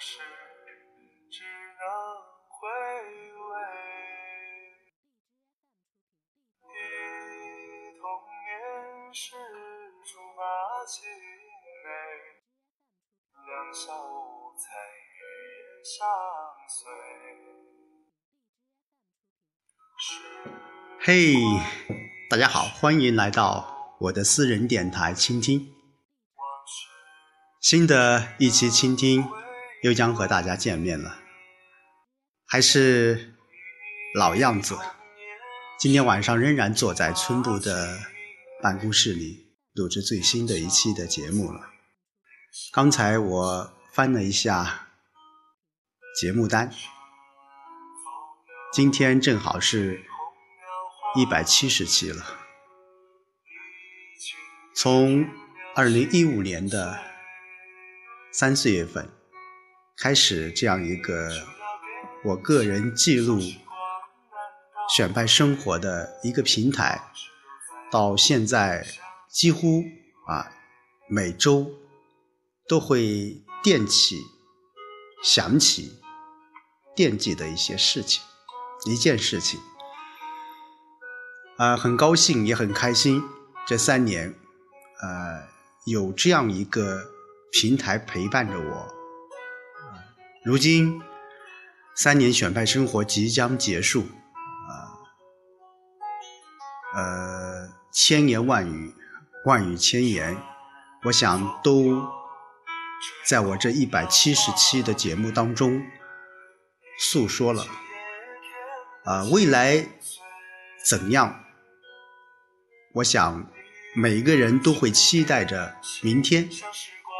事只能回味。忆童年时竹马青梅，两小无猜日夜相随。嘿，大家好，欢迎来到我的私人电台倾听。新的一期倾听又将和大家见面了，还是老样子。今天晚上仍然坐在村部的办公室里录制最新的一期的节目了。刚才我翻了一下节目单，今天正好是。一百七十期了。从二零一五年的三四月份开始，这样一个我个人记录选派生活的一个平台，到现在几乎啊每周都会惦起、想起、惦记的一些事情，一件事情。啊，很高兴，也很开心。这三年，呃，有这样一个平台陪伴着我。如今，三年选派生活即将结束，啊，呃，千言万语，万语千言，我想都在我这一百七十期的节目当中诉说了。啊，未来怎样？我想，每一个人都会期待着明天，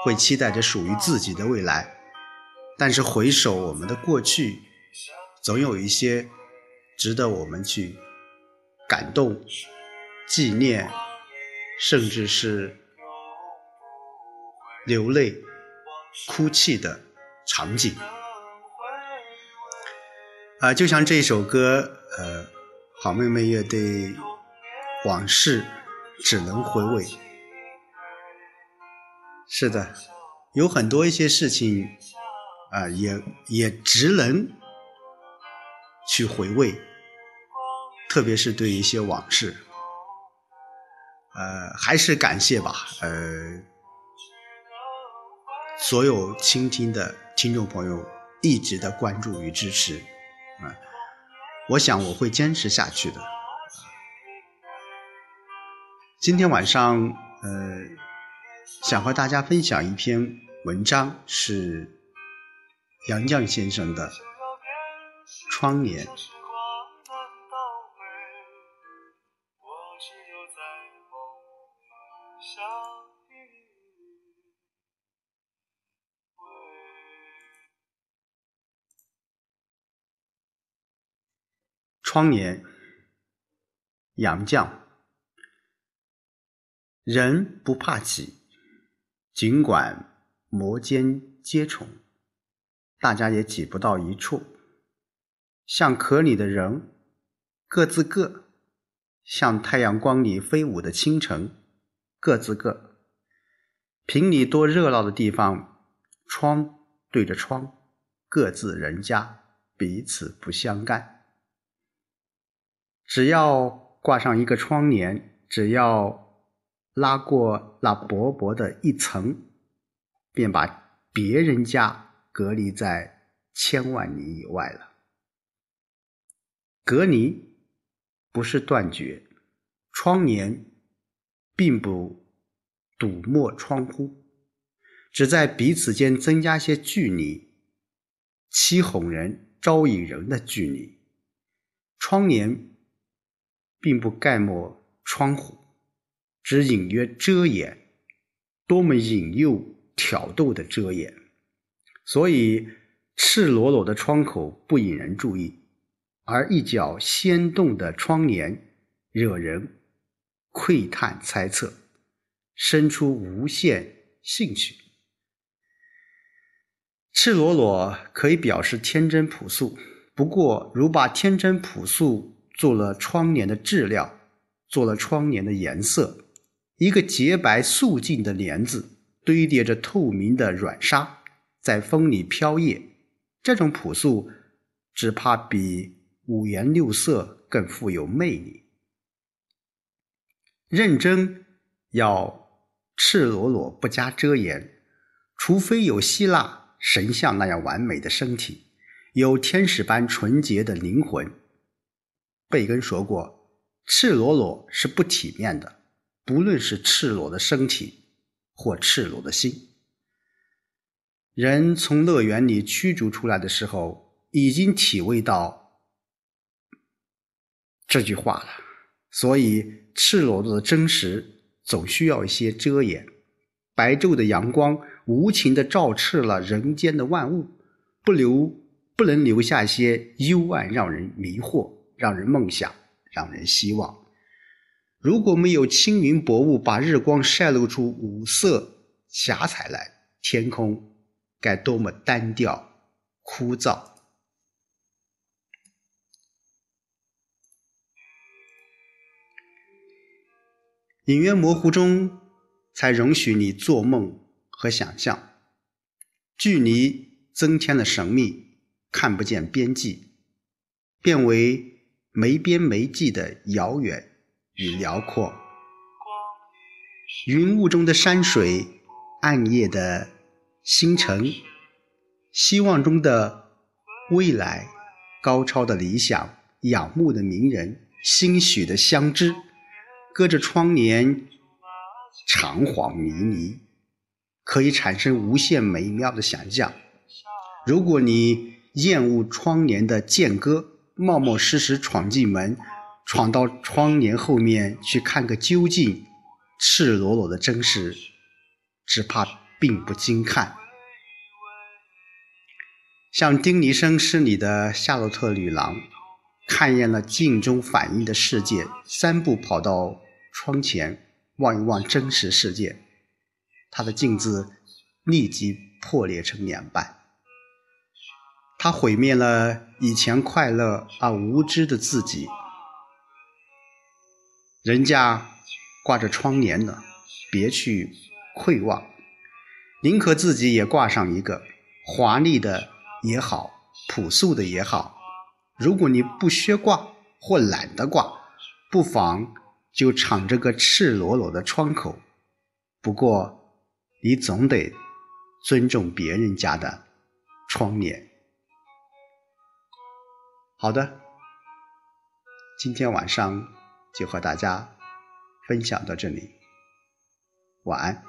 会期待着属于自己的未来。但是回首我们的过去，总有一些值得我们去感动、纪念，甚至是流泪、哭泣的场景。啊，就像这首歌，呃，好妹妹乐队。往事只能回味。是的，有很多一些事情啊，也也只能去回味，特别是对一些往事。呃，还是感谢吧，呃，所有倾听的听众朋友一直的关注与支持啊，我想我会坚持下去的。今天晚上，呃，想和大家分享一篇文章，是杨绛先生的《窗帘》。窗帘，杨绛。人不怕挤，尽管摩肩接踵，大家也挤不到一处。像壳里的人，各自各；像太阳光里飞舞的清晨，各自各。瓶里多热闹的地方，窗对着窗，各自人家，彼此不相干。只要挂上一个窗帘，只要。拉过那薄薄的一层，便把别人家隔离在千万里以外了。隔离不是断绝，窗帘并不堵没窗户，只在彼此间增加些距离，欺哄人、招引人的距离。窗帘并不盖没窗户。只隐约遮掩，多么引诱挑逗的遮掩！所以，赤裸裸的窗口不引人注意，而一角掀动的窗帘惹人窥探猜测，生出无限兴趣。赤裸裸可以表示天真朴素，不过，如把天真朴素做了窗帘的质料，做了窗帘的颜色。一个洁白素净的帘子，堆叠着透明的软纱，在风里飘曳，这种朴素，只怕比五颜六色更富有魅力。认真要赤裸裸不加遮掩，除非有希腊神像那样完美的身体，有天使般纯洁的灵魂。贝根说过：“赤裸裸是不体面的，不论是赤裸的身体或赤裸的心。”人从乐园里驱逐出来的时候，已经体味到这句话了。所以，赤裸裸的真实总需要一些遮掩。白昼的阳光无情地照赤了人间的万物，不留不能留下一些幽暗，让人迷惑，让人梦想，让人希望。如果没有青云薄雾把日光晒露出五色霞彩来，天空该多么单调枯燥！隐约模糊中，才容许你做梦和想象。距离增添了神秘，看不见边际，变为没边没际的遥远与辽阔。云雾中的山水，暗夜的星辰，希望中的未来，高超的理想，仰慕的名人，心许的相知。隔着窗帘，长恍迷离，可以产生无限美妙的想象。如果你厌恶窗帘的间隔，冒冒失失闯进门，闯到窗帘后面去看个究竟，赤裸裸的真实，只怕并不经看。像丁尼生诗里的夏洛特女郎，看厌了镜中反映的世界，三步跑到。窗前望一望真实世界，他的镜子立即破裂成两半。他毁灭了以前快乐而无知的自己。人家挂着窗帘呢，别去窥望，宁可自己也挂上一个华丽的也好，朴素的也好。如果你不削挂或懒得挂，不妨。就敞着个赤裸裸的窗口，不过你总得尊重别人家的窗帘。好的，今天晚上就和大家分享到这里，晚安。